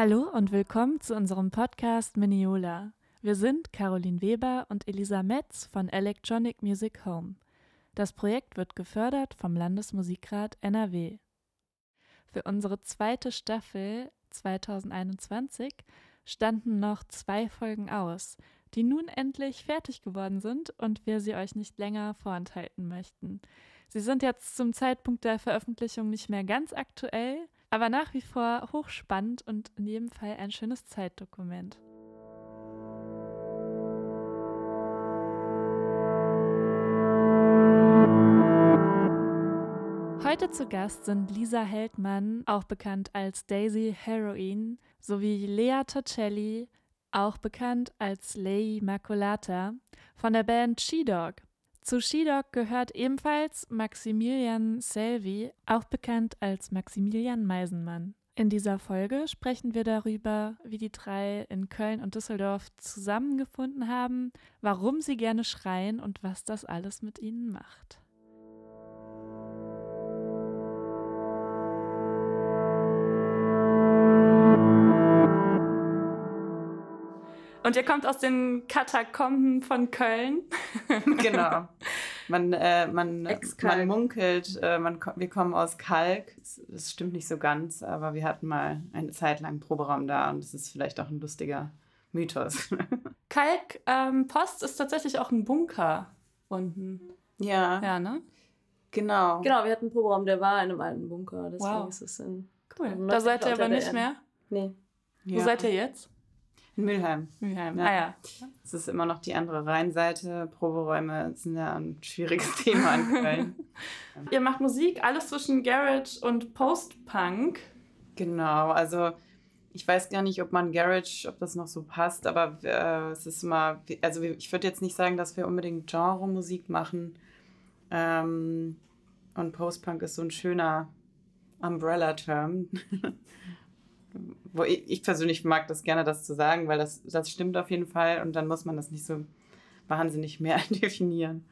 Hallo und willkommen zu unserem Podcast Miniola. Wir sind Caroline Weber und Elisa Metz von Electronic Music Home. Das Projekt wird gefördert vom Landesmusikrat NRW. Für unsere zweite Staffel 2021 standen noch zwei Folgen aus, die nun endlich fertig geworden sind und wir sie euch nicht länger vorenthalten möchten. Sie sind jetzt zum Zeitpunkt der Veröffentlichung nicht mehr ganz aktuell, aber nach wie vor hochspannend und in jedem Fall ein schönes Zeitdokument. Heute zu Gast sind Lisa Heldmann, auch bekannt als Daisy Heroin, sowie Lea Torcelli, auch bekannt als Lei Maculata, von der Band She-Dog. Zu She-Dog gehört ebenfalls Maximilian Selvi, auch bekannt als Maximilian Meisenmann. In dieser Folge sprechen wir darüber, wie die drei in Köln und Düsseldorf zusammengefunden haben, warum sie gerne schreien und was das alles mit ihnen macht. Und ihr kommt aus den Katakomben von Köln. genau. Man, äh, man, man munkelt, äh, man, wir kommen aus Kalk. Das, stimmt nicht so ganz, aber wir hatten mal eine Zeit lang Proberaum da und das ist vielleicht auch ein lustiger Mythos. Kalk ähm, ist tatsächlich auch ein Bunker unten. Ja. Ja, ne? Genau. Genau, wir hatten einen Proberaum, der war in einem alten Bunker. Deswegen wow. ist es in. Cool. Da seid ihr aber nicht mehr? Nee. Wo seid ihr jetzt? Mülheim. Mülheim, ja. ah ja. Das ist immer noch die andere Rheinseite. Proberäume sind ja ein schwieriges Thema in Köln. Ihr macht Musik, alles zwischen Garage und Post-Punk. Genau, also ich weiß gar nicht, ob man Garage, ob das noch so passt, aber äh, es ist immer, also ich würde jetzt nicht sagen, dass wir unbedingt Genre-Musik machen. Ähm, und Post-Punk ist so ein schöner Umbrella-Term. wo ich, ich, persönlich mag das gerne, das zu sagen, weil das, das stimmt auf jeden Fall und dann muss man das nicht so wahnsinnig mehr definieren.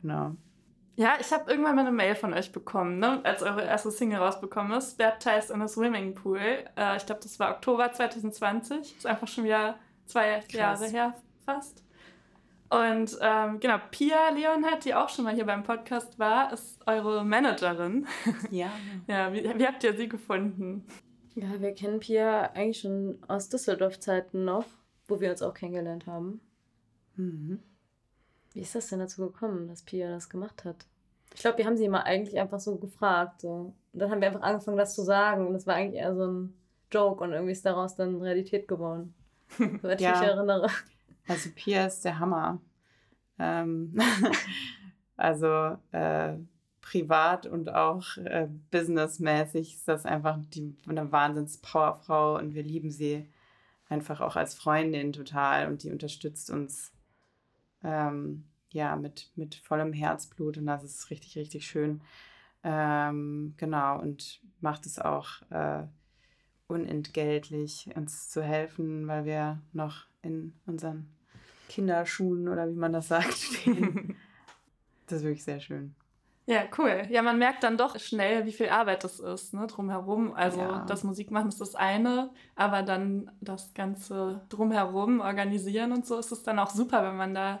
Genau. Ja, ich habe irgendwann mal eine Mail von euch bekommen, ne, als eure erste Single rausbekommen ist, Baptized in a Swimming Pool. Äh, ich glaube, das war Oktober 2020. Ist einfach schon wieder zwei Krass. Jahre her fast. Und ähm, genau, Pia Leonhardt, die auch schon mal hier beim Podcast war, ist eure Managerin. Ja. ja, wie, wie habt ihr sie gefunden? Ja, wir kennen Pia eigentlich schon aus Düsseldorf-Zeiten noch, wo wir uns auch kennengelernt haben. Mhm. Wie ist das denn dazu gekommen, dass Pia das gemacht hat? Ich glaube, wir haben sie mal eigentlich einfach so gefragt. So. Und dann haben wir einfach angefangen, das zu sagen. Und das war eigentlich eher so ein Joke und irgendwie ist daraus dann Realität geworden. Soweit ich ja. mich erinnere. Also Pia ist der Hammer. Ähm also äh, privat und auch äh, businessmäßig ist das einfach die, eine Wahnsinns-Powerfrau und wir lieben sie einfach auch als Freundin total und die unterstützt uns ähm, ja mit, mit vollem Herzblut und das ist richtig, richtig schön. Ähm, genau und macht es auch äh, unentgeltlich, uns zu helfen, weil wir noch in unseren Kinderschuhen oder wie man das sagt stehen. das ist wirklich sehr schön. Ja, cool. Ja, man merkt dann doch schnell, wie viel Arbeit das ist, ne, drumherum. Also ja. das Musikmachen ist das eine, aber dann das Ganze drumherum organisieren und so ist es dann auch super, wenn man da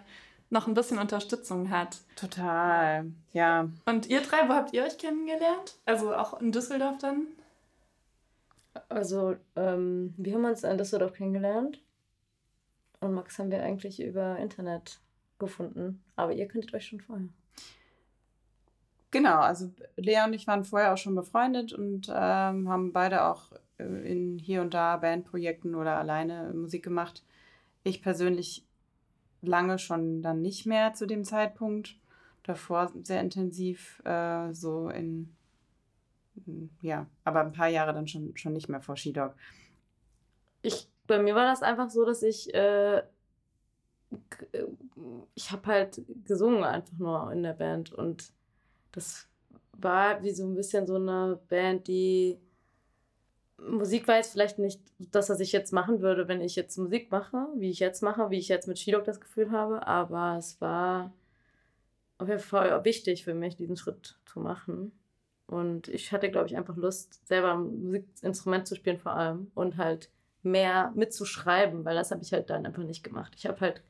noch ein bisschen Unterstützung hat. Total, ja. Und ihr drei, wo habt ihr euch kennengelernt? Also auch in Düsseldorf dann? Also, ähm, wir haben uns in Düsseldorf kennengelernt. Und Max haben wir eigentlich über Internet gefunden. Aber ihr könntet euch schon vorher. Genau, also Lea und ich waren vorher auch schon befreundet und ähm, haben beide auch äh, in hier und da Bandprojekten oder alleine Musik gemacht. Ich persönlich lange schon dann nicht mehr zu dem Zeitpunkt. Davor sehr intensiv, äh, so in, ja, aber ein paar Jahre dann schon, schon nicht mehr vor Skidog. Ich, bei mir war das einfach so, dass ich, äh, äh ich habe halt gesungen einfach nur in der Band und das war wie so ein bisschen so eine Band, die Musik war jetzt vielleicht nicht das, was ich jetzt machen würde, wenn ich jetzt Musik mache, wie ich jetzt mache, wie ich jetzt mit Shidok das Gefühl habe, aber es war auf jeden Fall wichtig für mich, diesen Schritt zu machen. Und ich hatte, glaube ich, einfach Lust, selber ein Musikinstrument zu spielen vor allem und halt mehr mitzuschreiben, weil das habe ich halt dann einfach nicht gemacht. Ich habe halt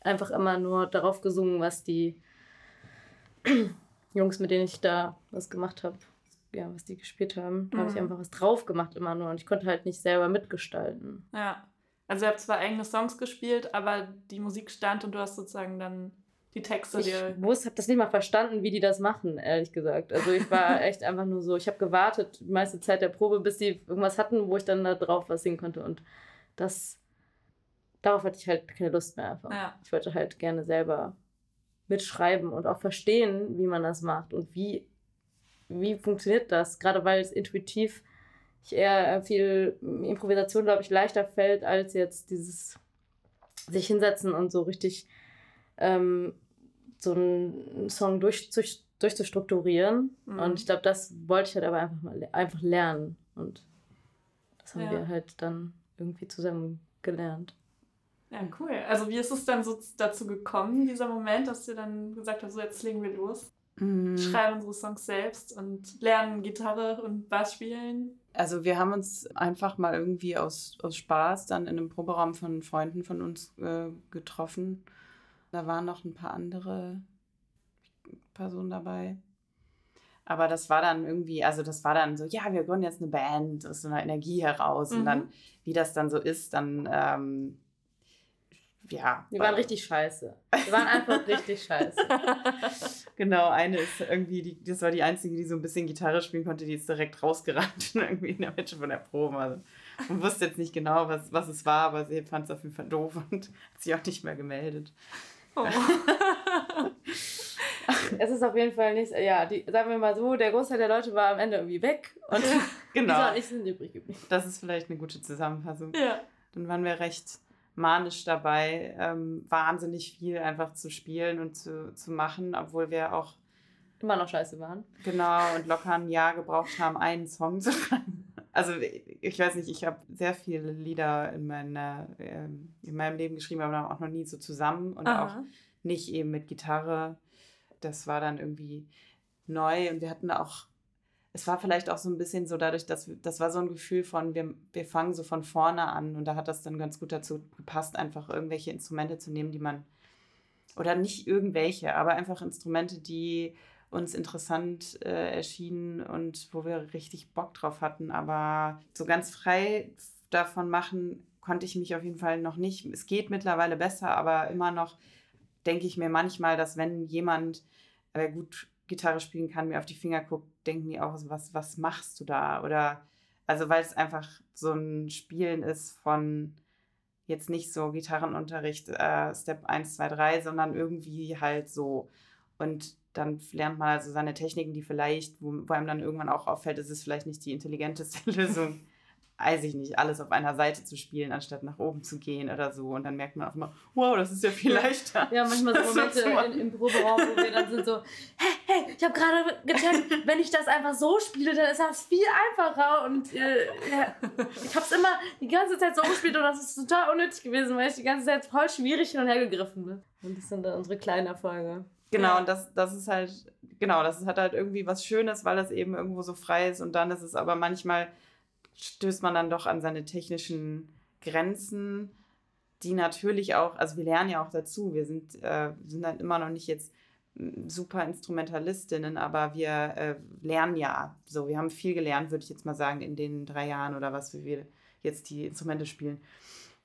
einfach immer nur darauf gesungen, was die Jungs, mit denen ich da was gemacht habe, ja, was die gespielt haben, da habe ich Mhm. einfach was drauf gemacht immer nur und ich konnte halt nicht selber mitgestalten. Ja. Also ihr habt zwar eigene Songs gespielt, aber die Musik stand und du hast sozusagen dann die Texte Ich dir. wusste, habe das nicht mal verstanden, wie die das machen, ehrlich gesagt. Also ich war echt einfach nur so, ich habe gewartet die meiste Zeit der Probe, bis die irgendwas hatten, wo ich dann da drauf was singen konnte und das, darauf hatte ich halt keine Lust mehr einfach. Ja. Ich wollte halt gerne selber mitschreiben und auch verstehen, wie man das macht und wie, wie funktioniert das, gerade weil es intuitiv ich eher äh, viel Improvisation, glaube ich, leichter fällt, als jetzt dieses sich hinsetzen und so richtig ähm, so einen Song durch, durch, durchzustrukturieren. Mhm. Und ich glaube, das wollte ich halt aber einfach mal einfach lernen. Und das haben Ja. wir halt dann irgendwie zusammen gelernt. Ja, cool. Also wie ist es dann so dazu gekommen, dieser Moment, dass ihr dann gesagt habt, so jetzt legen wir los, Mhm. schreiben unsere Songs selbst und lernen Gitarre und Bass spielen? Also wir haben uns einfach mal irgendwie aus, aus Spaß dann in einem Proberaum von Freunden von uns äh, getroffen. Da waren noch ein paar andere Personen dabei. Aber das war dann irgendwie, also das war dann so, ja, wir gründen jetzt eine Band aus so einer Energie heraus. Mhm. Und dann, wie das dann so ist, dann, ähm, ja. Wir waren richtig scheiße. Wir waren einfach richtig scheiße. Genau, eine ist irgendwie, die, das war die einzige, die so ein bisschen Gitarre spielen konnte, die ist direkt rausgerannt, irgendwie in der Mitte von der Probe. Also, man wusste jetzt nicht genau, was, was es war, aber sie fand es auf jeden Fall doof und hat sich auch nicht mehr gemeldet. Oh. Es ist auf jeden Fall nicht, ja, die, sagen wir mal so, der Großteil der Leute war am Ende irgendwie weg und Genau, ich sind übrig geblieben. das ist vielleicht eine gute Zusammenfassung. ja. Dann waren wir recht manisch dabei, ähm, wahnsinnig viel einfach zu spielen und zu, zu machen, obwohl wir auch Immer noch scheiße waren. Genau, und locker ein Jahr gebraucht haben, einen Song zu schreiben. Also ich weiß nicht, ich habe sehr viele Lieder in, meiner, ähm, in meinem Leben geschrieben, aber auch noch nie so zusammen und auch Aha. nicht eben mit Gitarre. Das war dann irgendwie neu und wir hatten auch, es war vielleicht auch so ein bisschen so dadurch, dass das war so ein Gefühl von, wir, wir fangen so von vorne an und da hat das dann ganz gut dazu gepasst, einfach irgendwelche Instrumente zu nehmen, die man, oder nicht irgendwelche, aber einfach Instrumente, die uns interessant äh, erschienen und wo wir richtig Bock drauf hatten. Aber so ganz frei davon machen konnte ich mich auf jeden Fall noch nicht. Es geht mittlerweile besser, aber immer noch denke ich mir manchmal, dass wenn jemand äh, gut Gitarre spielen kann, mir auf die Finger guckt, denken die auch, so, was, was machst du da? Oder also weil es einfach so ein Spielen ist von jetzt nicht so Gitarrenunterricht, äh, Step 1, 2, 3, sondern irgendwie halt so. Und dann lernt man also seine Techniken, die vielleicht, wo, wo einem dann irgendwann auch auffällt, es ist vielleicht nicht die intelligenteste Lösung, weiß ich nicht, alles auf einer Seite zu spielen, anstatt nach oben zu gehen oder so. Und dann merkt man auch immer, wow, das ist ja viel leichter. Ja, manchmal so Momente in, im Proberaum, wo wir dann sind so, hey, ich habe gerade gecheckt, wenn ich das einfach so spiele, dann ist das viel einfacher. Und äh, ja, ich habe es immer die ganze Zeit so gespielt und das ist total unnötig gewesen, weil ich die ganze Zeit voll schwierig hin und her gegriffen bin. Und das sind dann unsere kleinen Erfolge. Genau, und das, das ist halt, genau, das hat halt irgendwie was Schönes, weil das eben irgendwo so frei ist. Und dann ist es aber manchmal, stößt man dann doch an seine technischen Grenzen, die natürlich auch, also wir lernen ja auch dazu. Wir sind, äh, sind halt immer noch nicht jetzt super Instrumentalistinnen, aber wir äh, lernen ja. So, wir haben viel gelernt, würde ich jetzt mal sagen, in den drei Jahren oder was, wie wir jetzt die Instrumente spielen.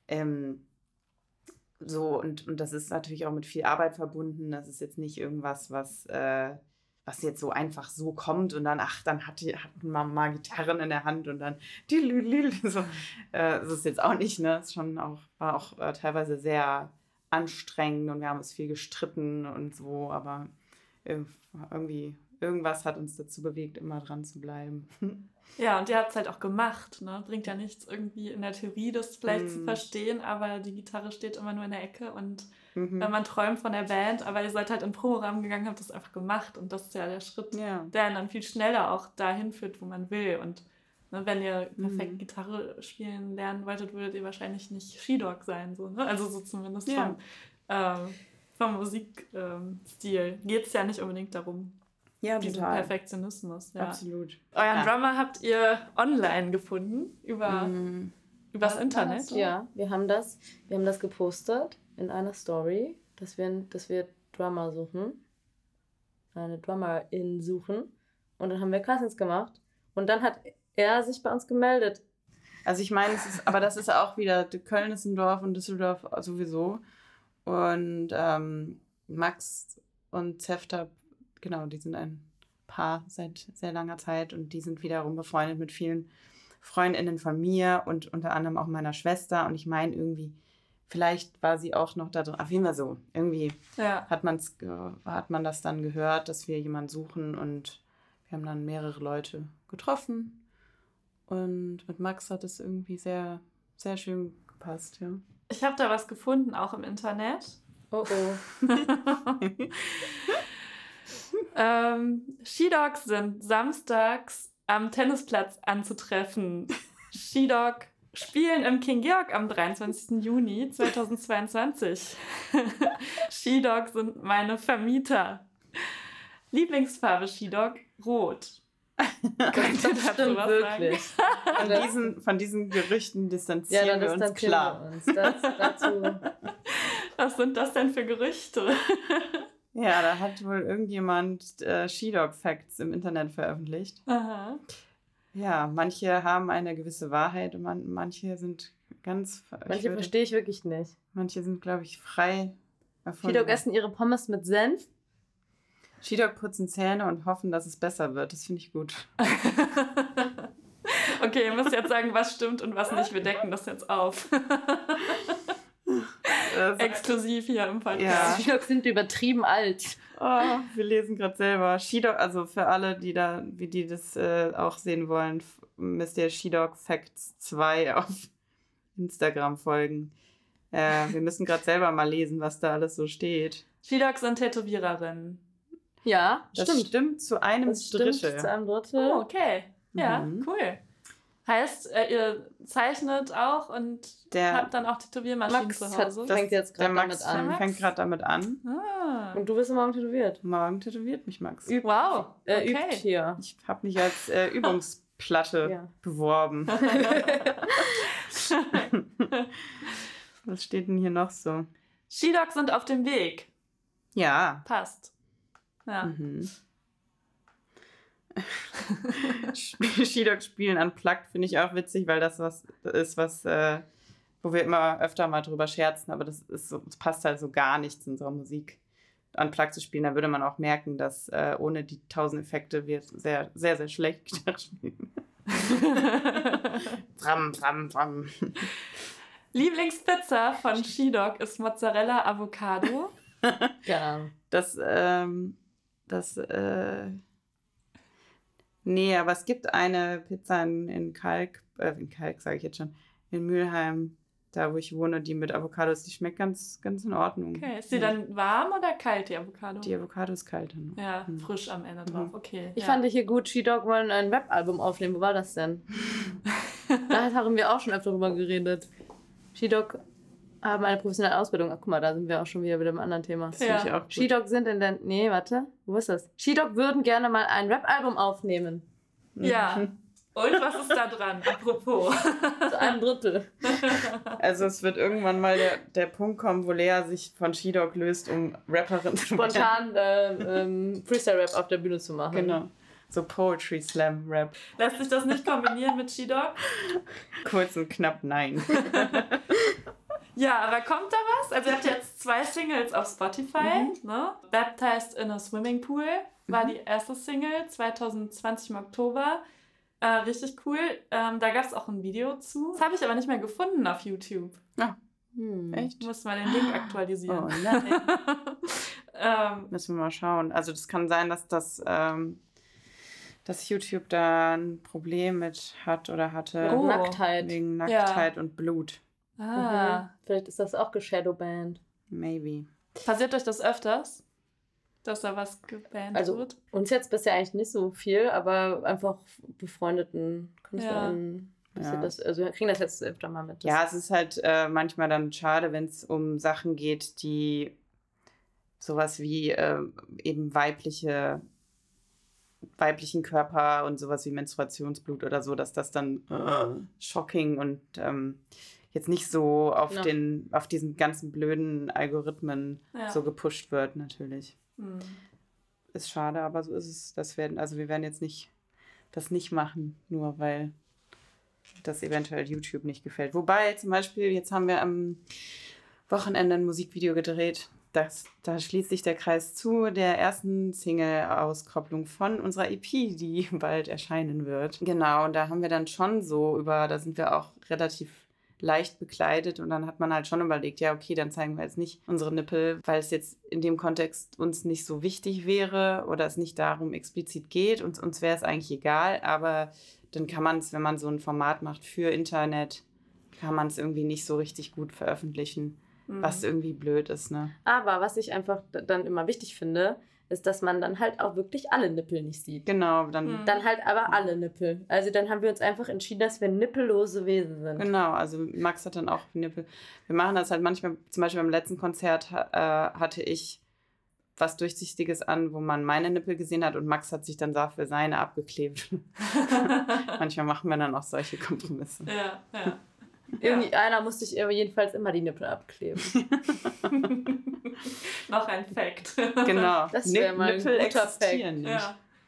Ähm, so, und, und das ist natürlich auch mit viel Arbeit verbunden. Das ist jetzt nicht irgendwas, was, äh, was jetzt so einfach so kommt und dann, ach, dann hat die, hatten wir mal Gitarren in der Hand und dann die. So, äh, das ist jetzt auch nicht, ne? Ist schon auch, war auch äh, teilweise sehr anstrengend und wir haben uns viel gestritten und so, aber irg- irgendwie, irgendwas hat uns dazu bewegt, immer dran zu bleiben. Ja, und ihr habt es halt auch gemacht. Ne? Bringt ja nichts, irgendwie in der Theorie das vielleicht zu Mm. verstehen, aber die Gitarre steht immer nur in der Ecke und Mhm. wenn man träumt von der Band, aber ihr seid halt in den Proberaum gegangen, habt das einfach gemacht und das ist ja der Schritt, ja. der dann viel schneller auch dahin führt, wo man will. Und ne, wenn ihr perfekt Mhm. Gitarre spielen lernen wolltet, würdet ihr wahrscheinlich nicht Skidog sein. So, ne? Also so zumindest Ja. vom, ähm, vom Musikstil geht es ja nicht unbedingt darum, ja, diesen total. Perfektionismus. Ja. Absolut. Euren Ja. Drummer habt ihr online gefunden über, Mhm. Übers war Internet? das? Ja, wir haben das, wir haben das gepostet in einer Story, dass wir, dass wir Drummer suchen. Eine Drummerin suchen. Und dann haben wir Castings gemacht. Und dann hat er sich bei uns gemeldet. Also ich meine, es ist, aber das ist auch wieder, Köln ist ein Dorf und Düsseldorf sowieso. Und ähm, Max und Zefter, genau, die sind ein Paar seit sehr langer Zeit und die sind wiederum befreundet mit vielen Freundinnen von mir und unter anderem auch meiner Schwester. Und ich meine irgendwie, vielleicht war sie auch noch da drin. Auf jeden Fall so. Irgendwie Ja. hat, man's, hat man das dann gehört, dass wir jemanden suchen und wir haben dann mehrere Leute getroffen. Und mit Max hat es irgendwie sehr, sehr schön gepasst, ja. Ich habe da was gefunden, auch im Internet. Oh oh. ähm, Skidogs sind samstags am Tennisplatz anzutreffen. Skidog spielen im King Georg am 23. Juni 2022. Skidog sind meine Vermieter. Lieblingsfarbe Skidog? Rot. Ihr dazu Stimmt was wirklich. Von diesen, von diesen Gerüchten Ja, distanzieren dann wir uns klar. wir uns. Das, dazu. Was sind das denn für Gerüchte? Ja, da hat wohl irgendjemand äh, Skidog Facts im Internet veröffentlicht. Aha. Ja, manche haben eine gewisse Wahrheit und man, manche sind ganz. ich Manche würde- verstehe ich wirklich nicht. Manche sind, glaube ich, frei. erfunden. Skidog essen ihre Pommes mit Senf. Skidog putzen Zähne und hoffen, dass es besser wird. Das finde ich gut. Okay, ihr müsst jetzt sagen, was stimmt und was nicht. Wir decken das jetzt auf. Das- Exklusiv hier im Ja. Podcast. Skidog sind übertrieben alt. Oh, wir lesen gerade selber. Skidog, also für alle, die da, wie die das äh, auch sehen wollen, müsst ihr Skidog Facts 2 auf Instagram folgen. Äh, wir müssen gerade selber mal lesen, was da alles so steht. Skidogs sind Tätowiererinnen. Ja, Das stimmt. stimmt, zu einem Das stimmt Drittel. zu einem Drittel. Oh, okay. Ja, Mhm. cool. Heißt, äh, ihr zeichnet auch und Der, habt dann auch Tätowiermaschinen Max zu hat- Hause? das- fängt jetzt Max damit an. fängt gerade damit an. ah. Und du bist morgen tätowiert. Morgen tätowiert mich Max. Übt, Wow, äh, okay. übt hier. Ich habe mich als äh, Übungsplatte Ja. beworben. Was steht denn hier noch so? Skidogs sind auf dem Weg. Ja. Passt. Ja. Mhm. Skidog spielen unplugged finde ich auch witzig, weil das was ist, was, äh, wo wir immer öfter mal drüber scherzen, aber das ist so, das passt halt so gar nicht zu unserer Musik. Unplugged zu spielen, da würde man auch merken, dass äh, ohne die tausend Effekte wir sehr, sehr, sehr schlecht Gitarre spielen. Fram, fram, fram. Lieblingspizza von Skidog ist Mozzarella Avocado. Ja. Das, ähm, das, äh, nee, aber es gibt eine Pizza in, in Kalk, äh, in Kalk sage ich jetzt schon, in Mülheim, da wo ich wohne, die mit Avocados, die schmeckt ganz, ganz in Ordnung. Okay, ist die dann warm oder kalt, die Avocado? Die Avocado ist kalt. Dann. ja, Hm. frisch am Ende drauf. Okay. Ich ja. fand hier gut, Skidog wollen ein Rap-Album aufnehmen. Wo war das denn? da haben wir auch schon öfter drüber geredet. Skidog haben eine professionelle Ausbildung. Ach, guck mal, da sind wir auch schon wieder mit einem anderen Thema. Das Ja. ich auch. Skidog sind in der. Nee, warte. Wo ist das? Skidog würden gerne mal ein Rap-Album aufnehmen. Ja. Und was ist da dran? Apropos. Zu einem Drittel. Also es wird irgendwann mal der, der Punkt kommen, wo Lea sich von Skidog löst, um Rapperin zu werden. Spontan äh, ähm, Freestyle-Rap auf der Bühne zu machen. Genau. So Poetry Slam Rap. Lässt sich das nicht kombinieren mit Skidog? Kurz und knapp nein. Ja, aber kommt da was? Also ihr habt jetzt zwei Singles auf Spotify. Ne? Baptized in a Swimming Pool war die erste Single 2020 im Oktober. Äh, richtig cool. Ähm, da gab es auch ein Video zu. Das habe ich aber nicht mehr gefunden auf YouTube. Hm. Echt? Ich muss mal den Link aktualisieren. Oh nein. ähm, Müssen wir mal schauen. Also das kann sein, dass das ähm, dass YouTube da ein Problem mit hat oder hatte. Oh. Nacktheit. Wegen Nacktheit und Blut. Ah. Mhm. Vielleicht ist das auch geshadowbanned. Maybe. Passiert euch das öfters? Dass da was gebannt Also- wird? Uns jetzt bisher eigentlich nicht so viel, aber einfach befreundeten KünstlerInnen. passiert Ja. Das, also wir kriegen das jetzt öfter mal mit. Ja, es ist halt äh, manchmal dann schade, wenn es um Sachen geht, die sowas wie äh, eben weibliche weiblichen Körper und sowas wie Menstruationsblut oder so, dass das dann äh, shocking und ähm, jetzt nicht so auf Ja. den, auf diesen ganzen blöden Algorithmen Ja. so gepusht wird, natürlich. Hm. Ist schade, aber so ist es. Das werden, also wir werden jetzt nicht das nicht machen, nur weil das eventuell YouTube nicht gefällt. Wobei zum Beispiel, jetzt haben wir am Wochenende ein Musikvideo gedreht. Das, da schließt sich der Kreis zu der ersten Single-Auskopplung von unserer EP, die bald erscheinen wird. Genau, und da haben wir dann schon so über, da sind wir auch relativ leicht bekleidet und dann hat man halt schon überlegt, ja, okay, dann zeigen wir jetzt nicht unsere Nippel, weil es jetzt in dem Kontext uns nicht so wichtig wäre oder es nicht darum explizit geht und uns wäre es eigentlich egal, aber dann kann man es, wenn man so ein Format macht für Internet, kann man es irgendwie nicht so richtig gut veröffentlichen, Hm. was irgendwie blöd ist, ne? Aber was ich einfach dann immer wichtig finde, ist, dass man dann halt auch wirklich alle Nippel nicht sieht. Genau, dann Hm. Dann halt aber alle Nippel. Also dann haben wir uns einfach entschieden, dass wir nippellose Wesen sind. Genau, also Max hat dann auch Nippel. Wir machen das halt manchmal, zum Beispiel beim letzten Konzert äh, hatte ich was Durchsichtiges an, wo man meine Nippel gesehen hat und Max hat sich dann dafür seine abgeklebt. manchmal machen wir dann auch solche Kompromisse. ja, ja. Irgendwie einer musste ich jedenfalls immer die Nippel abkleben. Noch ein Fact. Genau. Das wär Nip- mal ein Nippel guter existieren nicht.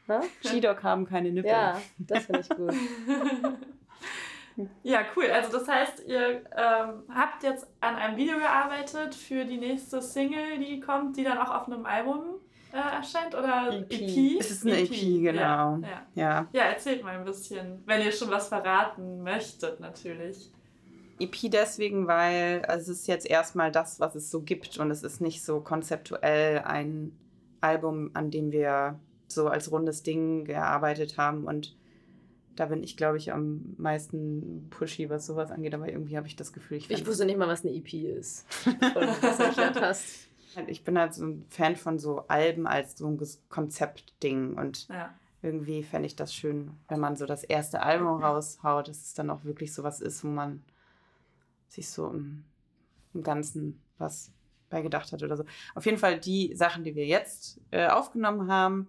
Ja. Skidog haben keine Nippel. Ja, das finde ich gut. Ja, cool. Also das heißt, ihr ähm, habt jetzt an einem Video gearbeitet für die nächste Single, die kommt, die dann auch auf einem Album äh, erscheint oder EP. EP? Es ist eine EP, genau. Ja, ja. Ja. ja, erzählt mal ein bisschen, wenn ihr schon was verraten möchtet, natürlich. EP deswegen, weil es ist jetzt erstmal das, was es so gibt und es ist nicht so konzeptuell ein Album, an dem wir so als rundes Ding gearbeitet haben und da bin ich, glaube ich, am meisten pushy, was sowas angeht, aber irgendwie habe ich das Gefühl, ich, Ich wusste nicht mal, was eine EP ist. Du das erklärt hast. ich bin halt so ein Fan von so Alben als so ein Konzeptding und Ja. irgendwie fände ich das schön, wenn man so das erste Album raushaut, dass es dann auch wirklich so was ist, wo man sich so im, im Ganzen was bei gedacht hat oder so. Auf jeden Fall die Sachen, die wir jetzt äh, aufgenommen haben,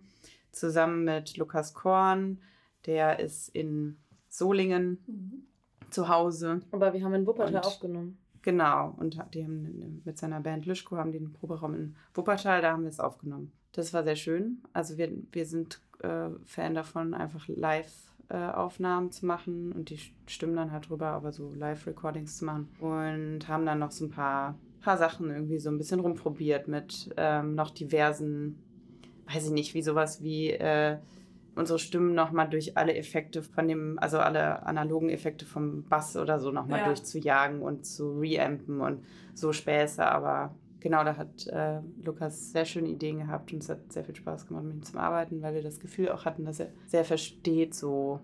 zusammen mit Lukas Korn, der ist in Solingen Mhm. zu Hause. Aber wir haben in Wuppertal Und- aufgenommen. Genau, und die haben mit seiner Band Lischko haben einen Proberaum in Wuppertal, da haben wir es aufgenommen. Das war sehr schön. Also wir, wir sind äh, Fan davon, einfach Live-Aufnahmen zu machen und die stimmen dann halt drüber, aber so Live-Recordings zu machen. Und haben dann noch so ein paar, paar Sachen irgendwie so ein bisschen rumprobiert mit ähm, noch diversen, weiß ich nicht, wie sowas wie äh, unsere Stimmen nochmal durch alle Effekte von dem, also alle analogen Effekte vom Bass oder so nochmal Ja. durchzujagen und zu reampen und so Späße, aber genau, da hat äh, Lukas sehr schöne Ideen gehabt und es hat sehr viel Spaß gemacht mit ihm zum Arbeiten, weil wir das Gefühl auch hatten, dass er sehr versteht, so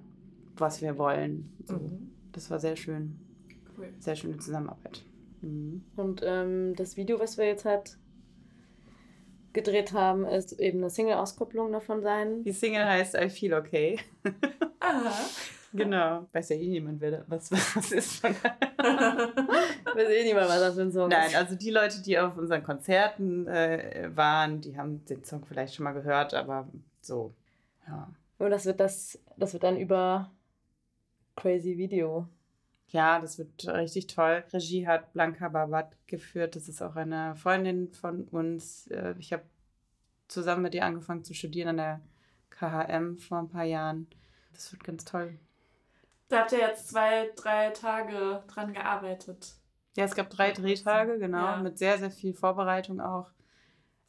was wir wollen. So. Mhm. Das war sehr schön, Cool. sehr schöne Zusammenarbeit. Mhm. Und ähm, das Video, was wir jetzt halt gedreht haben, ist eben eine Single-Auskopplung davon sein. Die Single heißt I Feel Okay. Aha. Genau. Weiß ja eh niemand, wer da, was, was ist. Weiß eh mal, was das für ein Song Nein, ist. also die Leute, die auf unseren Konzerten äh, waren, die haben den Song vielleicht schon mal gehört, aber so, ja. Und das wird das, das wird dann über Crazy Video. Ja, das wird richtig toll. Regie hat Blanca Babat geführt. Das ist auch eine Freundin von uns. Äh, Ich habe zusammen mit ihr angefangen zu studieren an der KHM vor ein paar Jahren. Das wird ganz toll. Da habt ihr jetzt zwei, drei Tage dran gearbeitet. Ja, es gab drei Drehtage, genau, Ja. mit sehr, sehr viel Vorbereitung auch.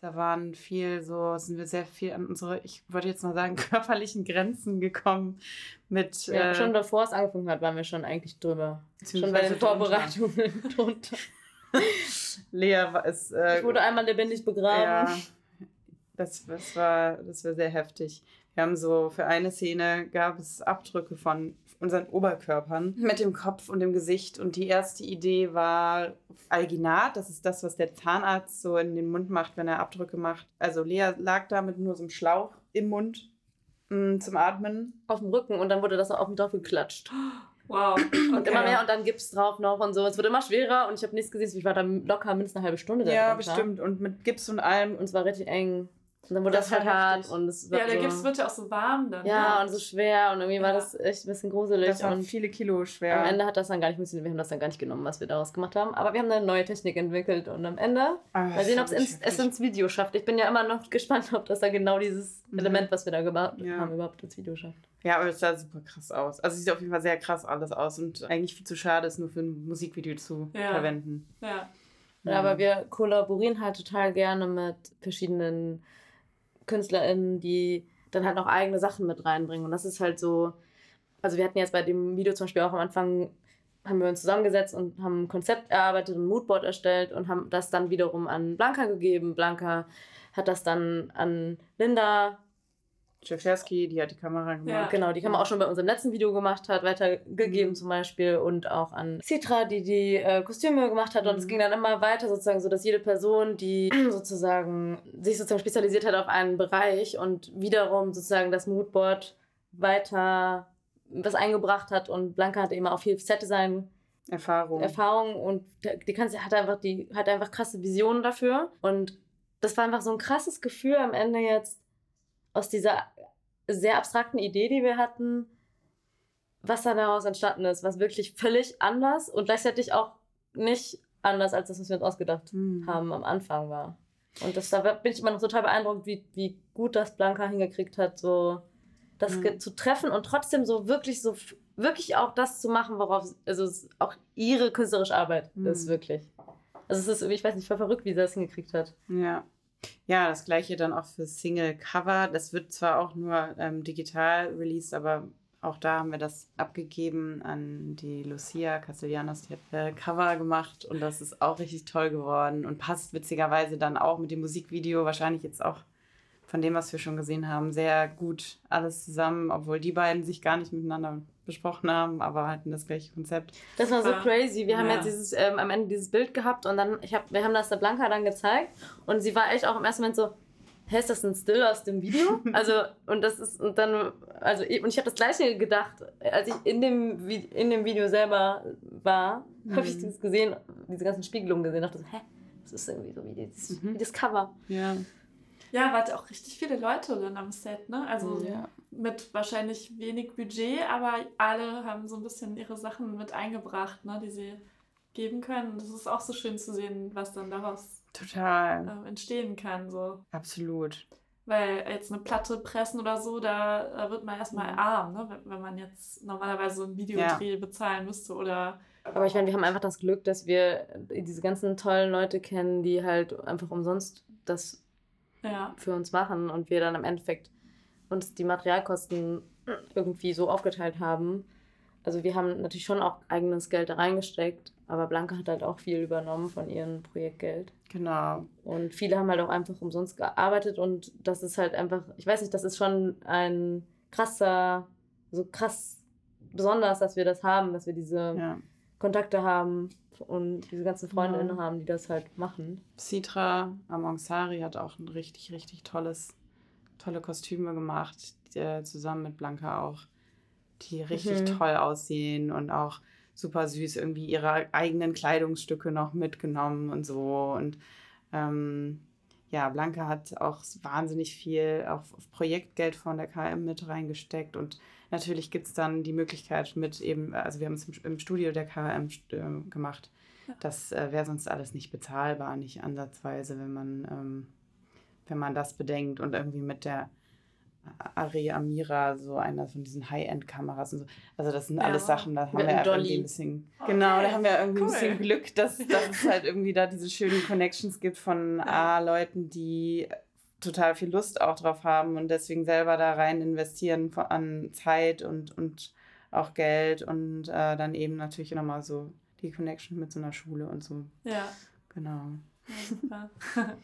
Da waren viel so, sind wir sehr viel an unsere, ich würde jetzt mal sagen, körperlichen Grenzen gekommen. Mit Ja, äh, schon bevor es angefangen hat, waren wir schon eigentlich drüber. Schon bei den Vorbereitungen drunter. Lea war es. Äh, Ich wurde einmal lebendig begraben. Ja, das, das, war, das war sehr heftig. Wir haben so für eine Szene gab es Abdrücke von unseren Oberkörpern mit dem Kopf und dem Gesicht. Und die erste Idee war Alginat. Das ist das, was der Zahnarzt so in den Mund macht, wenn er Abdrücke macht. Also Lea lag da mit nur so einem Schlauch im Mund mh, zum Atmen. Auf dem Rücken und dann wurde das auf den drauf geklatscht. Wow. Und Okay. immer mehr und dann Gips drauf noch und so. Es wurde immer schwerer und ich habe nichts gesehen. Ich war da locker mindestens eine halbe Stunde da Ja, bestimmt. Und mit Gips und allem. Und es war richtig eng. Und dann wurde das, Das halt war hart und es Ja, war der so, Gips wird ja auch so warm dann. ja, ne? und so schwer und irgendwie war Ja. das echt ein bisschen gruselig. Das war und viele Kilo schwer. Am Ende hat das dann gar nicht funktioniert. Wir haben das dann gar nicht genommen, was wir daraus gemacht haben. Aber wir haben eine neue Technik entwickelt und am Ende Ah, mal sehen, war ob es ins, wirklich es ins Video schafft. Ich bin ja immer noch gespannt, ob das da genau dieses Mhm. Element, was wir da gebaut Ja. haben, überhaupt ins Video schafft. Ja, aber es sah super krass aus. Also es sieht auf jeden Fall sehr krass alles aus und eigentlich viel zu schade, es nur für ein Musikvideo zu Ja. verwenden. Ja. Ja, aber wir kollaborieren halt total gerne mit verschiedenen KünstlerInnen, die dann halt noch eigene Sachen mit reinbringen. Und das ist halt so, also wir hatten jetzt bei dem Video zum Beispiel auch am Anfang, haben wir uns zusammengesetzt und haben ein Konzept erarbeitet, ein Moodboard erstellt und haben das dann wiederum an Blanca gegeben. Blanca hat das dann an Linda, Czefsky, die hat die Kamera gemacht. Ja. genau, die kann man auch schon bei unserem letzten Video gemacht hat, weitergegeben Mhm. zum Beispiel und auch an Citra, die die äh, Kostüme gemacht hat und es Mhm. ging dann immer weiter sozusagen, so dass jede Person, die sozusagen sich sozusagen spezialisiert hat auf einen Bereich und wiederum sozusagen das Moodboard weiter was eingebracht hat und Blanca hatte immer auch viel Set-Design Erfahrung. Erfahrung und die kann, hat einfach die hat einfach krasse Visionen dafür und das war einfach so ein krasses Gefühl am Ende jetzt aus dieser sehr abstrakten Idee, die wir hatten, was dann daraus entstanden ist, was wirklich völlig anders und gleichzeitig auch nicht anders als das, was wir uns ausgedacht Mhm. haben am Anfang war. Und das, da bin ich immer noch total beeindruckt, wie, wie gut das Blanca hingekriegt hat, so das Mhm. zu treffen und trotzdem so wirklich so wirklich auch das zu machen, worauf also auch ihre künstlerische Arbeit Mhm. ist wirklich. Also es ist ich weiß nicht, voll verrückt, wie sie das hingekriegt hat. Ja. Ja, das gleiche dann auch für Single Cover. Das wird zwar auch nur ähm, digital released, aber auch da haben wir das abgegeben an die Lucia Castellanos. Die hat äh, Cover gemacht und das ist auch richtig toll geworden und passt witzigerweise dann auch mit dem Musikvideo, wahrscheinlich jetzt auch von dem, was wir schon gesehen haben, sehr gut alles zusammen, obwohl die beiden sich gar nicht miteinander besprochen haben, aber hatten das gleiche Konzept. Das war so Ja. crazy. Wir haben Ja. jetzt dieses, ähm, am Ende dieses Bild gehabt und dann, ich hab, wir haben das der Blanca dann gezeigt und sie war echt auch im ersten Moment so, hä, ist das ein Still aus dem Video? Also, und das ist, und dann, also, ich- und ich habe das Gleiche gedacht, als ich in dem, in dem Video selber war, habe ich Mhm. das gesehen, diese ganzen Spiegelungen gesehen, dachte so, hä, das ist irgendwie so wie, dieses, Mhm. wie das Cover. Ja. Ja, wart auch richtig viele Leute dann am Set, ne? Also Ja. Mit wahrscheinlich wenig Budget, aber alle haben so ein bisschen ihre Sachen mit eingebracht, ne, die sie geben können. Und es ist auch so schön zu sehen, was dann daraus Total. äh, entstehen kann. So. Absolut. Weil jetzt eine Platte pressen oder so, da wird man erstmal Mhm. arm, ne? wenn, wenn man jetzt normalerweise so einen Videodreh bezahlen müsste oder Aber ich meine, wir haben einfach das Glück, dass wir diese ganzen tollen Leute kennen, die halt einfach umsonst das ja. für uns machen und wir dann im Endeffekt uns die Materialkosten irgendwie so aufgeteilt haben. Also wir haben natürlich schon auch eigenes Geld da reingesteckt, aber Blanca hat halt auch viel übernommen von ihrem Projektgeld. Genau. Und viele haben halt auch einfach umsonst gearbeitet und das ist halt einfach, ich weiß nicht, das ist schon ein krasser, so krass besonders, dass wir das haben, dass wir diese Ja. Kontakte haben und diese ganzen Freundinnen Ja. haben, die das halt machen. Citra Amonsari hat auch ein richtig, richtig tolles, tolle Kostüme gemacht, äh, zusammen mit Blanca auch, die richtig Mhm. toll aussehen und auch super süß irgendwie ihre eigenen Kleidungsstücke noch mitgenommen und so. Und ähm, ja, Blanca hat auch wahnsinnig viel auf, auf Projektgeld von der KM mit reingesteckt und natürlich gibt es dann die Möglichkeit mit eben, also wir haben es im, Studio der KM st- äh, gemacht. Ja. Das äh, wäre sonst alles nicht bezahlbar, nicht ansatzweise, wenn man, ähm, wenn man das bedenkt und irgendwie mit der Ari Amira, so einer von diesen High-End-Kameras und so. Also das sind Ja. alles Sachen, da haben wir ja irgendwie ein bisschen, Okay, genau, da haben wir irgendwie cool. ein bisschen Glück, dass, dass es halt irgendwie da diese schönen Connections gibt von Ja. A, Leuten, die total viel Lust auch drauf haben und deswegen selber da rein investieren an Zeit und, und auch Geld und äh, dann eben natürlich nochmal so die Connection mit so einer Schule und so. Ja, Genau. ja super.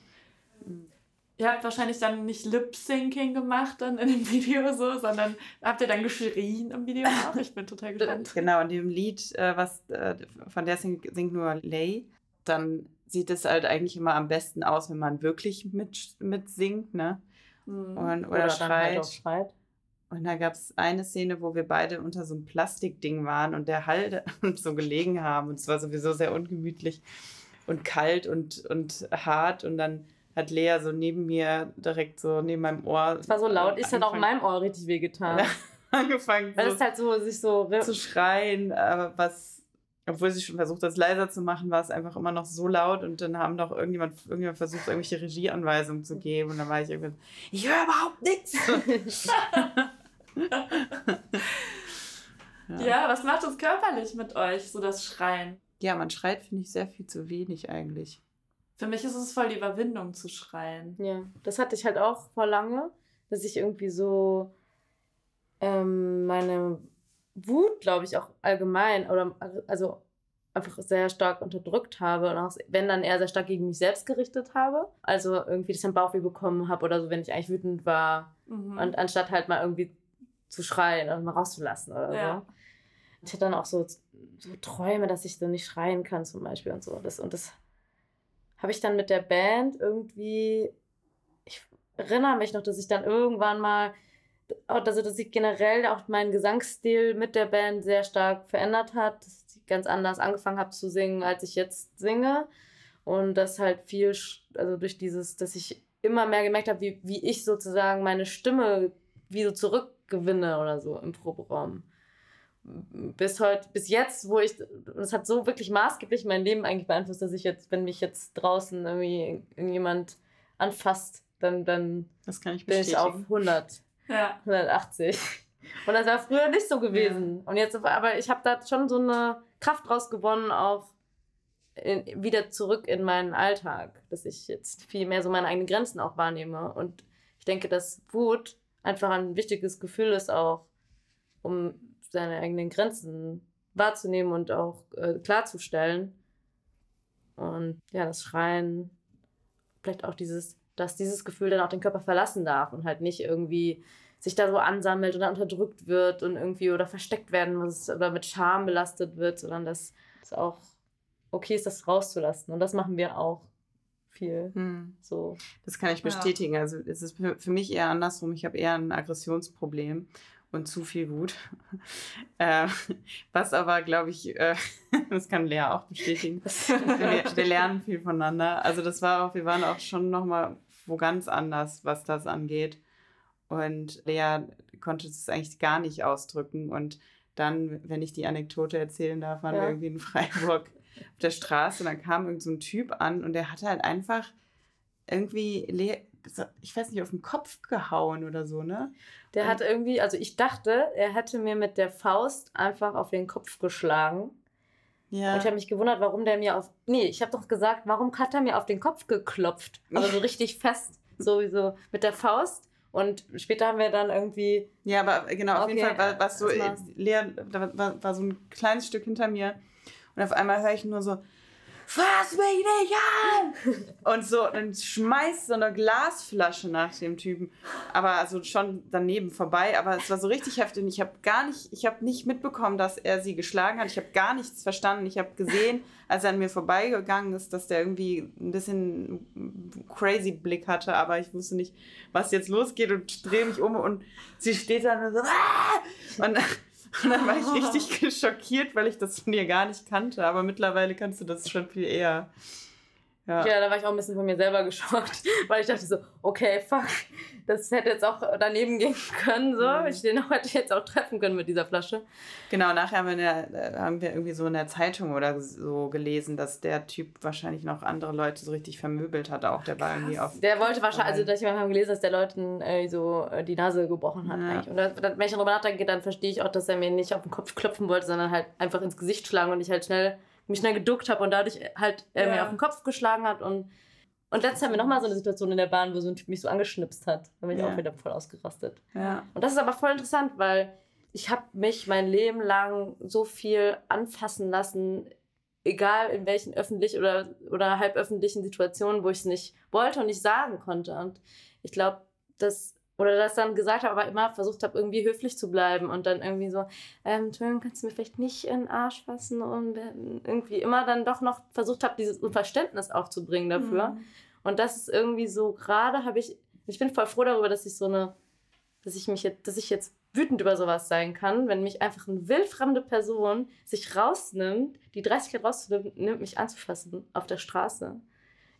Ihr habt wahrscheinlich dann nicht Lip-Syncing gemacht dann in dem Video so, sondern habt ihr dann geschrien im Video auch? Ich bin total gespannt. Genau, in dem Lied, äh, was äh, von der singt, singt nur Lay, dann sieht es halt eigentlich immer am besten aus, wenn man wirklich mit, mit singt, ne? Mhm. Und, oder, dann schreit. halt schreit. Und da gab es eine Szene, wo wir beide unter so einem Plastikding waren und der Hall so gelegen haben. Und es war sowieso sehr ungemütlich und kalt und, und hart. Und dann hat Lea so neben mir, direkt so neben meinem Ohr. Es war so laut, ist dann auch in meinem Ohr richtig wehgetan. angefangen Weil es halt so sich so zu schreien, aber was, obwohl sie schon versucht hat, es leiser zu machen, war es einfach immer noch so laut und dann haben doch irgendjemand, irgendjemand versucht, irgendwelche Regieanweisungen zu geben und dann war ich irgendwie, ich höre überhaupt nichts. ja. ja, was macht es körperlich mit euch, so das Schreien? Ja, man schreit, finde ich, sehr viel zu wenig eigentlich. Für mich ist es voll die Überwindung zu schreien. Ja, das hatte ich halt auch vor lange, dass ich irgendwie so ähm, meine Wut, glaube ich, auch allgemein oder also einfach sehr stark unterdrückt habe und auch wenn dann eher sehr stark gegen mich selbst gerichtet habe. Also irgendwie, dass ich einen Bauchweh bekommen habe oder so, wenn ich eigentlich wütend war. Mhm. Und anstatt halt mal irgendwie zu schreien oder mal rauszulassen oder ja. so. Ich hatte dann auch so, so Träume, dass ich so nicht schreien kann zum Beispiel und so. Das, und das habe ich dann mit der Band irgendwie, ich erinnere mich noch, dass ich dann irgendwann mal, also dass sich generell auch mein Gesangsstil mit der Band sehr stark verändert hat, dass ich ganz anders angefangen habe zu singen, als ich jetzt singe. Und das halt viel, also durch dieses, dass ich immer mehr gemerkt habe, wie, wie ich sozusagen meine Stimme wie so zurückgewinne oder so im Proberaum bis heute, bis jetzt, wo ich, es hat so wirklich maßgeblich mein Leben eigentlich beeinflusst, dass ich jetzt, wenn mich jetzt draußen irgendwie irgendjemand anfasst, dann, dann das kann ich bin ich auf 100, ja. 180. Und das war früher nicht so gewesen. Ja. Und jetzt, aber ich habe da schon so eine Kraft draus gewonnen, auch in, wieder zurück in meinen Alltag, dass ich jetzt viel mehr so meine eigenen Grenzen auch wahrnehme. Und ich denke, dass Wut einfach ein wichtiges Gefühl ist auch, um seine eigenen Grenzen wahrzunehmen und auch äh, klarzustellen. Und ja, das Schreien, vielleicht auch dieses, dass dieses Gefühl dann auch den Körper verlassen darf und halt nicht irgendwie sich da so ansammelt oder unterdrückt wird und irgendwie oder versteckt werden muss oder mit Scham belastet wird, sondern dass es auch okay ist, das rauszulassen. Und das machen wir auch viel. Hm. So. Das kann ich bestätigen. Ja. Also es ist für mich eher andersrum. Ich habe eher ein Aggressionsproblem und zu viel Wut. Äh, was aber, glaube ich, äh, das kann Lea auch bestätigen. wir, wir, lernen viel voneinander. Also das war auch, wir waren auch schon nochmal wo ganz anders, was das angeht. Und Lea konnte es eigentlich gar nicht ausdrücken. Und dann, wenn ich die Anekdote erzählen darf, waren ja. wir irgendwie in Freiburg auf der Straße und dann kam irgend so ein Typ an und der hatte halt einfach irgendwie ich weiß nicht, auf den Kopf gehauen oder so, ne? Der hat irgendwie, also ich dachte, er hätte mir mit der Faust einfach auf den Kopf geschlagen. Ja. Und ich habe mich gewundert, warum der mir auf. Nee, ich habe doch gesagt, warum hat er mir auf den Kopf geklopft? Aber so richtig fest, sowieso mit der Faust. Und später haben wir dann irgendwie. Ja, aber genau, auf okay, jeden Fall war, war so. Lea, da war, war so ein kleines Stück hinter mir. Und auf einmal höre ich nur so fass mich nicht an! Und so, dann schmeißt so eine Glasflasche nach dem Typen. Aber also schon daneben vorbei. Aber es war so richtig heftig. Und ich habe gar nicht, ich habe nicht mitbekommen, dass er sie geschlagen hat. Ich habe gar nichts verstanden. Ich habe gesehen, als er an mir vorbeigegangen ist, dass der irgendwie ein bisschen crazy Blick hatte. Aber ich wusste nicht, was jetzt losgeht und drehe mich um und sie steht da und so, ah! und und dann war ich richtig schockiert, weil ich das von dir gar nicht kannte. Aber mittlerweile kannst du das schon viel eher. Ja. ja, da war ich auch ein bisschen von mir selber geschockt, weil ich dachte so, okay, fuck, das hätte jetzt auch daneben gehen können, so. Mhm. Ich den hätte jetzt auch treffen können mit dieser Flasche. Genau, nachher haben wir, der, haben wir irgendwie so in der Zeitung oder so gelesen, dass der Typ wahrscheinlich noch andere Leute so richtig vermöbelt hat, auch der war irgendwie auf. Der wollte wahrscheinlich, also dass ich mal gelesen, dass der Leuten äh, so äh, die Nase gebrochen hat ja. eigentlich. Und das, wenn ich darüber nachdenke, dann verstehe ich auch, dass er mir nicht auf den Kopf klopfen wollte, sondern halt einfach ins Gesicht schlagen und ich halt schnell mich schnell geduckt habe und dadurch halt er ja. mir auf den Kopf geschlagen hat. Und, und letztens haben wir nochmal so eine Situation in der Bahn, wo so ein Typ mich so angeschnipst hat. Da bin ich ja. auch wieder voll ausgerastet. Ja. Und das ist aber voll interessant, weil ich habe mich mein Leben lang so viel anfassen lassen, egal in welchen öffentlichen oder, oder halböffentlichen Situationen, wo ich es nicht wollte und nicht sagen konnte. Und ich glaube, dass oder das dann gesagt habe, aber immer versucht habe, irgendwie höflich zu bleiben und dann irgendwie so, ähm, Entschuldigung, kannst du mir vielleicht nicht in den Arsch fassen und irgendwie immer dann doch noch versucht habe, dieses Verständnis aufzubringen dafür. Mhm. Und das ist irgendwie so, gerade habe ich, ich bin voll froh darüber, dass ich so eine, dass ich mich jetzt, dass ich jetzt wütend über sowas sein kann, wenn mich einfach eine wildfremde Person sich rausnimmt, die 30 Grad rausnimmt, mich anzufassen auf der Straße.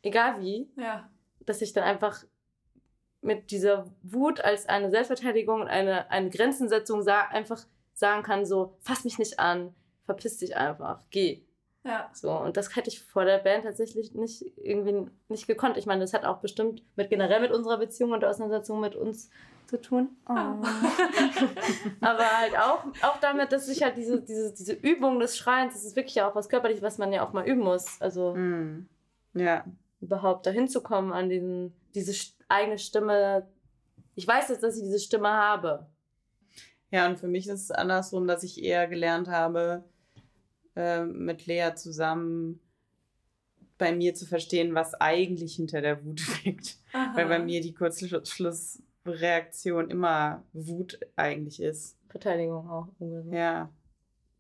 Egal wie. Ja dass ich dann einfach mit dieser Wut als eine Selbstverteidigung und eine, eine Grenzensetzung sa einfach sagen kann, so, fass mich nicht an, verpiss dich einfach, geh. Ja. So, und das hätte ich vor der Band tatsächlich nicht irgendwie nicht gekonnt. Ich meine, das hat auch bestimmt mit generell mit unserer Beziehung und der Auseinandersetzung mit uns zu tun. Oh. Aber halt auch, auch damit, dass ich halt diese, diese, diese Übung des Schreins, das ist wirklich ja auch was körperlich, was man ja auch mal üben muss. Also Mm. Ja. überhaupt dahin zu kommen an diesen, diese eigene Stimme. Ich weiß jetzt, dass ich diese Stimme habe. Ja, und für mich ist es andersrum, dass ich eher gelernt habe, äh, mit Lea zusammen bei mir zu verstehen, was eigentlich hinter der Wut steckt. Weil bei mir die Kurzschlussreaktion immer Wut eigentlich ist. Verteidigung auch. irgendwie. Ja.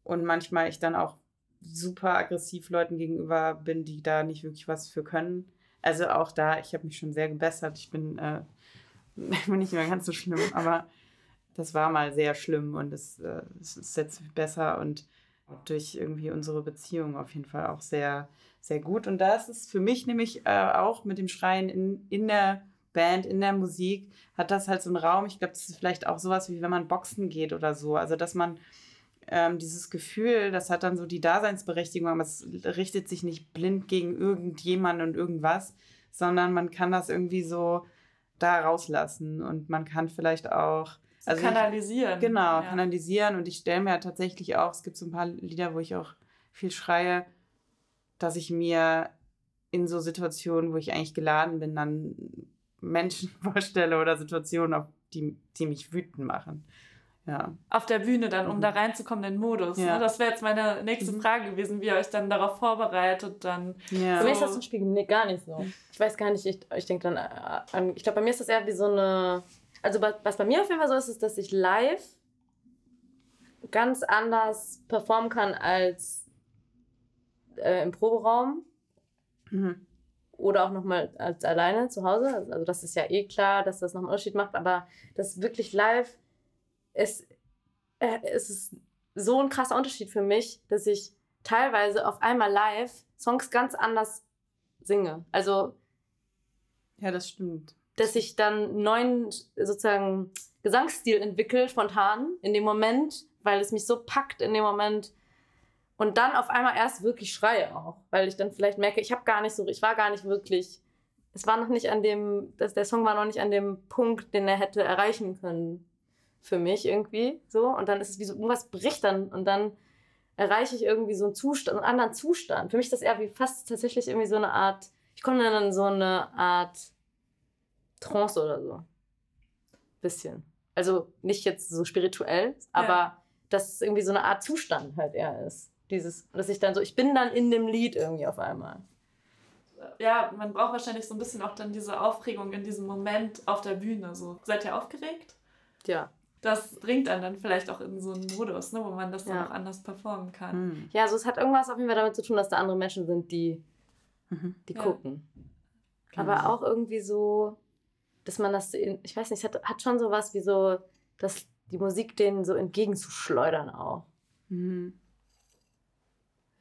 Und manchmal ich dann auch super aggressiv Leuten gegenüber bin, die da nicht wirklich was für können. Also auch da, ich habe mich schon sehr gebessert. Ich bin, äh, bin nicht mehr ganz so schlimm, aber das war mal sehr schlimm und es, äh, es ist jetzt besser und durch irgendwie unsere Beziehung auf jeden Fall auch sehr, sehr gut. Und da ist für mich nämlich äh, auch mit dem Schreien in, in der Band, in der Musik, hat das halt so einen Raum. Ich glaube, das ist vielleicht auch sowas wie wenn man boxen geht oder so. Also, dass man ähm, dieses Gefühl, das hat dann so die Daseinsberechtigung, aber es richtet sich nicht blind gegen irgendjemanden und irgendwas, sondern man kann das irgendwie so da rauslassen und man kann vielleicht auch Also ich- kanalisieren. Genau, ja. kanalisieren. Und ich stelle mir tatsächlich auch, es gibt so ein paar Lieder, wo ich auch viel schreie, dass ich mir in so Situationen, wo ich eigentlich geladen bin, dann Menschen vorstelle oder Situationen, auf die, die mich wütend machen. Ja. Auf der Bühne dann, um Mhm. da reinzukommen in den Modus. Ja. Ne? Das wäre jetzt meine nächste Mhm. Frage gewesen, wie ihr euch dann darauf vorbereitet, dann. ja. Für mich ist So. das zum Spiel nee, gar nicht so. Ich weiß gar nicht, ich, ich denke dann äh, an, ich glaube, bei mir ist das eher wie so eine, also wa- was bei mir auf jeden Fall so ist, ist, dass ich live ganz anders performen kann als äh, im Proberaum Mhm. oder auch nochmal als alleine zu Hause. Also, also das ist ja eh klar, dass das noch einen Unterschied macht, aber das wirklich live ist, äh, es ist so ein krasser Unterschied für mich, dass ich teilweise auf einmal live Songs ganz anders singe. Also, ja, das stimmt. dass ich dann einen neuen sozusagen Gesangsstil entwickle, spontan, in dem Moment, weil es mich so packt in dem Moment. Und dann auf einmal erst wirklich schreie auch, weil ich dann vielleicht merke, ich habe gar nicht so, ich war gar nicht wirklich, es war noch nicht an dem, das, der Song war noch nicht an dem Punkt, den er hätte erreichen können für mich irgendwie so. Und dann ist es wie so, irgendwas bricht dann und dann erreiche ich irgendwie so einen Zustand, einen anderen Zustand. Für mich ist das eher wie fast tatsächlich irgendwie so eine Art, ich komme dann in so eine Art Trance oder so. Bisschen. Also nicht jetzt so spirituell, aber dass es irgendwie so eine Art Zustand halt eher ist. Dieses, dass ich dann so, ich bin dann in dem Lied irgendwie auf einmal. Ja, man braucht wahrscheinlich so ein bisschen auch dann diese Aufregung in diesem Moment auf der Bühne. So. Seid ihr aufgeregt? Ja. Das bringt einen dann vielleicht auch in so einen Modus, ne, wo man das dann Ja. auch anders performen kann. Mhm. Ja, also es hat irgendwas auf jeden Fall damit zu tun, dass da andere Menschen sind, die, Mhm. die Ja. gucken. Aber auch irgendwie so, dass man das, in, ich weiß nicht, es hat, hat schon sowas wie so, dass die Musik denen so entgegenzuschleudern auch. Mhm.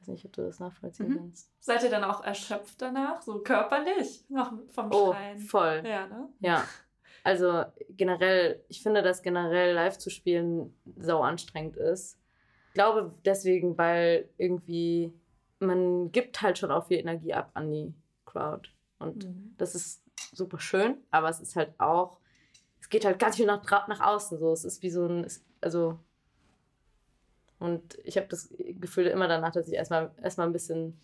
Ich weiß nicht, ob du das nachvollziehen Mhm. kannst. Seid ihr dann auch erschöpft danach, so körperlich, noch vom Oh, Schreien? voll. Ja, ne? Ja. Also generell, ich finde, dass generell live zu spielen sau anstrengend ist. Ich glaube deswegen, weil irgendwie man gibt halt schon auch viel Energie ab an die Crowd. Und Mhm. das ist super schön, aber es ist halt auch, es geht halt ganz viel nach, nach außen so. Es ist wie so ein, also und ich habe das Gefühl immer danach, dass ich erstmal erstmal ein bisschen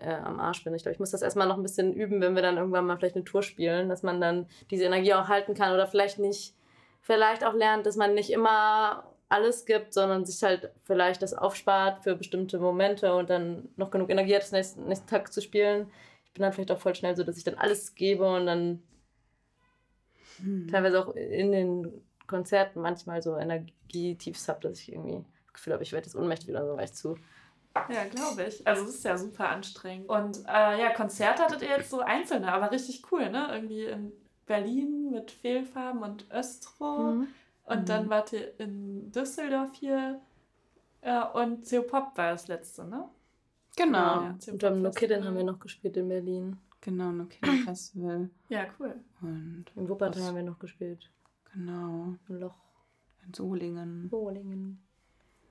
äh, am Arsch bin. Ich glaube, ich muss das erstmal noch ein bisschen üben, wenn wir dann irgendwann mal vielleicht eine Tour spielen, dass man dann diese Energie auch halten kann oder vielleicht nicht, vielleicht auch lernt, dass man nicht immer alles gibt, sondern sich halt vielleicht das aufspart für bestimmte Momente und dann noch genug Energie hat, das nächsten, nächsten Tag zu spielen. Ich bin dann vielleicht auch voll schnell so, dass ich dann alles gebe und dann Mhm. teilweise auch in den Konzerten manchmal so Energietiefs habe, dass ich irgendwie das Gefühl habe, ich werde jetzt ohnmächtig oder so, weil ich zu. Ja, glaube ich. Also es ist ja super anstrengend. Und äh, ja, Konzerte hattet ihr jetzt so einzelne, aber richtig cool, ne? Irgendwie in Berlin mit Fehlfarben und Östro. Und Mhm. dann wart ihr in Düsseldorf hier. Äh, und CO Pop war das letzte, ne? Genau. Ja, CO Und beim No Festival. Kiddin haben wir noch gespielt in Berlin. Genau, No Kidding Festival. Ja, cool. Und In Wuppertal haben wir noch gespielt. genau, Im Loch. in Solingen. Solingen.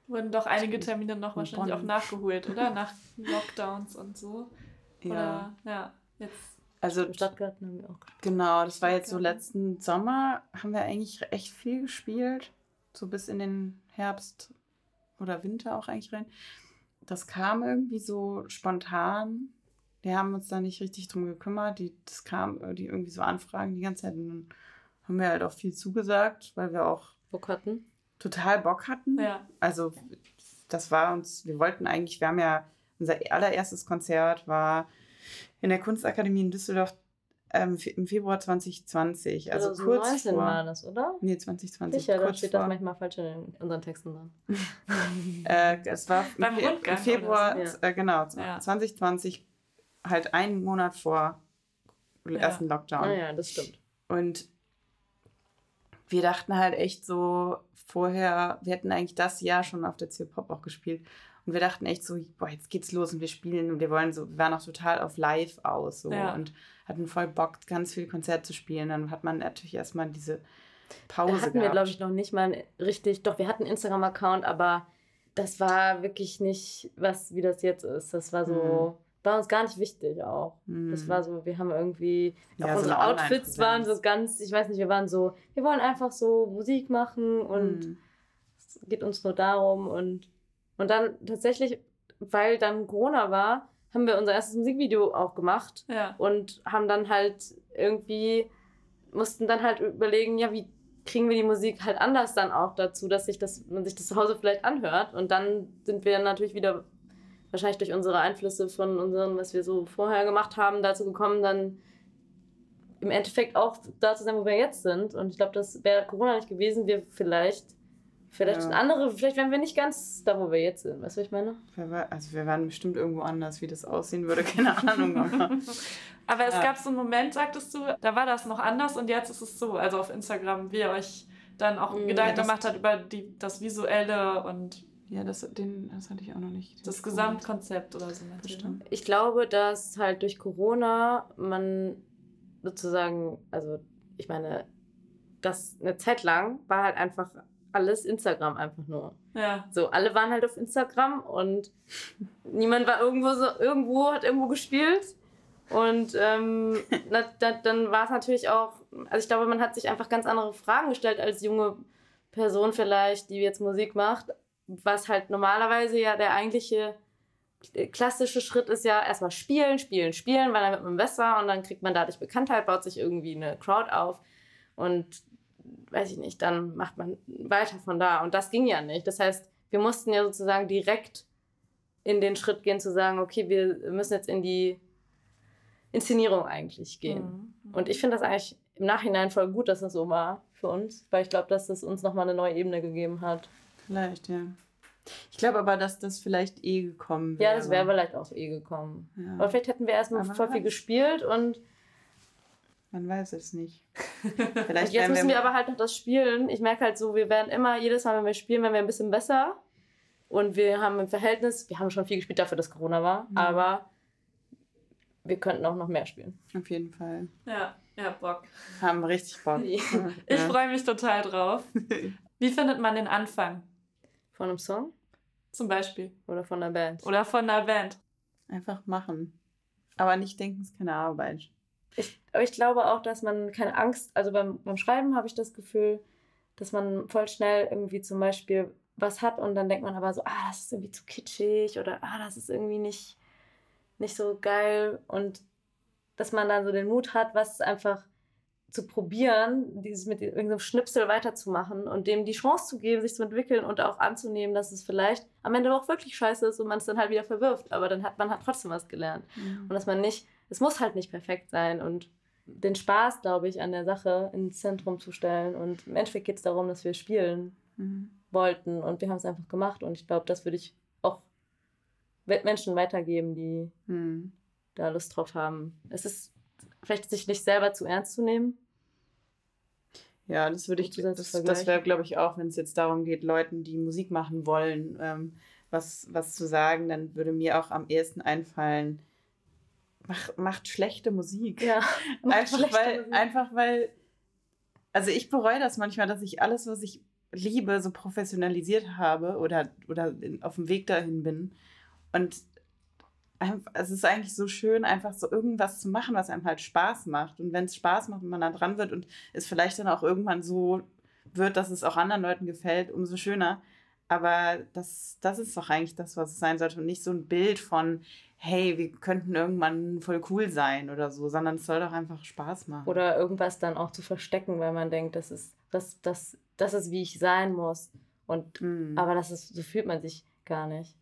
Wurden doch einige Termine noch In wahrscheinlich Bonn. auch nachgeholt, oder? Nach Lockdowns und so. Ja. Oder, ja, jetzt. Also Im Stadtgarten haben wir auch gespielt. genau, das war jetzt so letzten Sommer, haben wir eigentlich echt viel gespielt. So bis in den Herbst oder Winter auch eigentlich rein. Das kam irgendwie so spontan. Wir haben uns da nicht richtig drum gekümmert. Die, das kam die irgendwie so Anfragen die ganze Zeit. Und dann haben wir halt auch viel zugesagt, weil wir auch Bock hatten. Total Bock hatten. Ja. Also das war uns, wir wollten eigentlich, wir haben ja, unser allererstes Konzert war in der Kunstakademie in Düsseldorf ähm, im Februar 2020. Also kurz 2019 vor. war das, oder? Nee, 2020. Sicher, da kurz steht vor, das manchmal falsch in unseren Texten dran. Äh, es war im, Beim Fe Rundgang im Februar, so. äh, genau, Ja. 2020, halt einen Monat vor dem Ja. ersten Lockdown. Ah ja, das stimmt. Und wir dachten halt echt so vorher, wir hätten eigentlich das Jahr schon auf der Pop auch gespielt. Und wir dachten echt so, boah, jetzt geht's los und wir spielen und wir wollen so, wir waren auch total auf live aus so Ja. und hatten voll Bock, ganz viele Konzerte zu spielen. Dann hat man natürlich erstmal diese Da Pause hatten wir, gehabt. glaube ich, noch nicht mal richtig. Doch, wir hatten einen Instagram-Account, aber das war wirklich nicht, was wie das jetzt ist. Das war so, war uns gar nicht wichtig auch. Mhm. Das war so, wir haben irgendwie, Ja, auch so unsere eine Outfits waren so ganz, ich weiß nicht, wir waren so, wir wollen einfach so Musik machen und Mhm. es geht uns nur darum und, und dann tatsächlich, weil dann Corona war, haben wir unser erstes Musikvideo auch gemacht Ja. und haben dann halt irgendwie, mussten dann halt überlegen, ja, wie kriegen wir die Musik halt anders dann auch dazu, dass sich das, man sich das zu Hause vielleicht anhört. Und dann sind wir natürlich wieder, wahrscheinlich durch unsere Einflüsse von unseren, was wir so vorher gemacht haben, dazu gekommen, dann im Endeffekt auch da zu sein, wo wir jetzt sind. Und ich glaube, das wäre Corona nicht gewesen, wir vielleicht, vielleicht Ja. andere, vielleicht wären wir nicht ganz da, wo wir jetzt sind. Weißt du, was ich meine? Also wir waren bestimmt irgendwo anders, wie das aussehen würde, keine Ahnung. Aber es Ja. gab so einen Moment, sagtest du, da war das noch anders und jetzt ist es so. Also auf Instagram, wie ihr euch dann auch Mhm. Gedanken Ja, gemacht hat über die, das Visuelle und ja, das, den, das hatte ich auch noch nicht. das Gesamtkonzept oder so. ne? Bestimmt. Ich glaube, dass halt durch Corona man sozusagen, also ich meine, das eine Zeit lang war halt einfach alles Instagram einfach nur. Ja. So, alle waren halt auf Instagram und niemand war irgendwo so, irgendwo, hat irgendwo gespielt. Und ähm, na, da, dann war es natürlich auch, also ich glaube, man hat sich einfach ganz andere Fragen gestellt als junge Person vielleicht, die jetzt Musik macht. Was halt normalerweise ja der eigentliche klassische Schritt ist ja erstmal spielen, spielen, spielen, weil dann wird man besser und dann kriegt man dadurch Bekanntheit, baut sich irgendwie eine Crowd auf und weiß ich nicht, dann macht man weiter von da. Und das ging ja nicht. Das heißt, wir mussten ja sozusagen direkt in den Schritt gehen zu sagen, okay, wir müssen jetzt in die Inszenierung eigentlich gehen. Mhm. Und ich finde das eigentlich im Nachhinein voll gut, dass das so war für uns, weil ich glaube, dass das uns nochmal eine neue Ebene gegeben hat. Vielleicht, ja. Ich glaube aber, dass das vielleicht eh gekommen wäre. Ja, das wäre vielleicht auch eh gekommen. Ja. Aber vielleicht hätten wir erstmal voll viel gespielt und Man weiß es nicht. Vielleicht jetzt müssen wir aber halt noch das Spielen. Ich merke halt so, wir werden immer, jedes Mal, wenn wir spielen, werden wir ein bisschen besser. Und wir haben im Verhältnis, wir haben schon viel gespielt dafür, dass Corona war, Mhm. aber wir könnten auch noch mehr spielen. Auf jeden Fall. Ja, ja, Bock. Haben richtig Bock. Ich Ja. freue mich total drauf. Wie findet man den Anfang? Von einem Song Zum Beispiel. oder von der Band? Oder von einer Band. Einfach machen. Aber nicht denken, es ist keine Arbeit. Ich, aber ich glaube auch, dass man keine Angst, also beim, beim Schreiben habe ich das Gefühl, dass man voll schnell irgendwie zum Beispiel was hat und dann denkt man aber so, ah, das ist irgendwie zu kitschig oder ah, das ist irgendwie nicht, nicht so geil und dass man dann so den Mut hat, was einfach zu probieren, dieses mit irgendeinem Schnipsel weiterzumachen und dem die Chance zu geben, sich zu entwickeln und auch anzunehmen, dass es vielleicht am Ende auch wirklich scheiße ist und man es dann halt wieder verwirft, aber dann hat man hat trotzdem was gelernt. Und dass man nicht, es muss halt nicht perfekt sein und den Spaß, glaube ich, an der Sache ins Zentrum zu stellen. Und im Endeffekt geht es darum, dass wir spielen Mhm. wollten und wir haben es einfach gemacht. Und ich glaube, das würde ich auch Menschen weitergeben, die Mhm. da Lust drauf haben. Es ist vielleicht sich nicht selber zu ernst zu nehmen. Ja, das würde ich, das, das wäre, glaube ich, auch, wenn es jetzt darum geht, Leuten, die Musik machen wollen, ähm, was, was zu sagen, dann würde mir auch am ehesten einfallen, macht, macht schlechte Musik. Ja, einfach schlechte weil, Musik. einfach weil, also ich bereue das manchmal, dass ich alles, was ich liebe, so professionalisiert habe oder, oder in, auf dem Weg dahin bin. Und es ist eigentlich so schön, einfach so irgendwas zu machen, was einem halt Spaß macht. Und wenn es Spaß macht und man da dran wird und es vielleicht dann auch irgendwann so wird, dass es auch anderen Leuten gefällt, umso schöner. Aber das, das ist doch eigentlich das, was es sein sollte und nicht so ein Bild von, hey, wir könnten irgendwann voll cool sein oder so, sondern es soll doch einfach Spaß machen. Oder irgendwas dann auch zu verstecken, weil man denkt, das ist, das, das, das ist, wie ich sein muss. Und Mhm. aber das ist, so fühlt man sich gar nicht.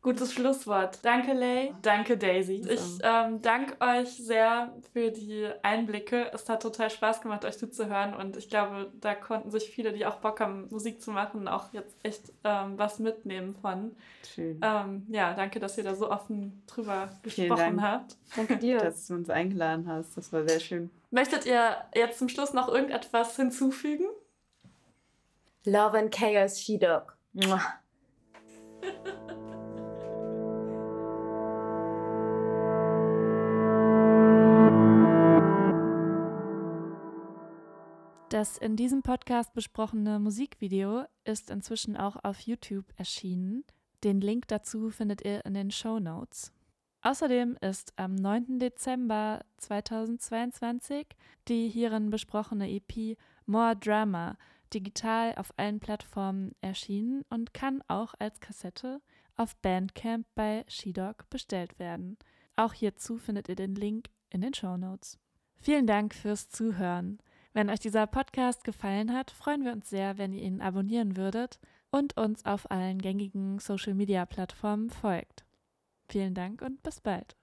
Gutes Schlusswort. Danke, Lay. Danke, Daisy. Ich ähm, danke euch sehr für die Einblicke. Es hat total Spaß gemacht, euch zuzuhören. Und ich glaube, da konnten sich viele, die auch Bock haben, Musik zu machen, auch jetzt echt ähm, was mitnehmen von. Schön, Ähm, ja, danke, dass ihr da so offen drüber Vielen gesprochen Dank. habt. Danke dir. dass du uns eingeladen hast. Das war sehr schön. Möchtet ihr jetzt zum Schluss noch irgendetwas hinzufügen? Love and Chaos She-Dog. Das in diesem Podcast besprochene Musikvideo ist inzwischen auch auf YouTube erschienen. Den Link dazu findet ihr in den Show Notes. Außerdem ist am 9. Dezember 2022 die hierin besprochene EP More Drama digital auf allen Plattformen erschienen und kann auch als Kassette auf Bandcamp bei Shedog bestellt werden. Auch hierzu findet ihr den Link in den Show Notes. Vielen Dank fürs Zuhören. Wenn euch dieser Podcast gefallen hat, freuen wir uns sehr, wenn ihr ihn abonnieren würdet und uns auf allen gängigen Social-Media-Plattformen folgt. Vielen Dank und bis bald.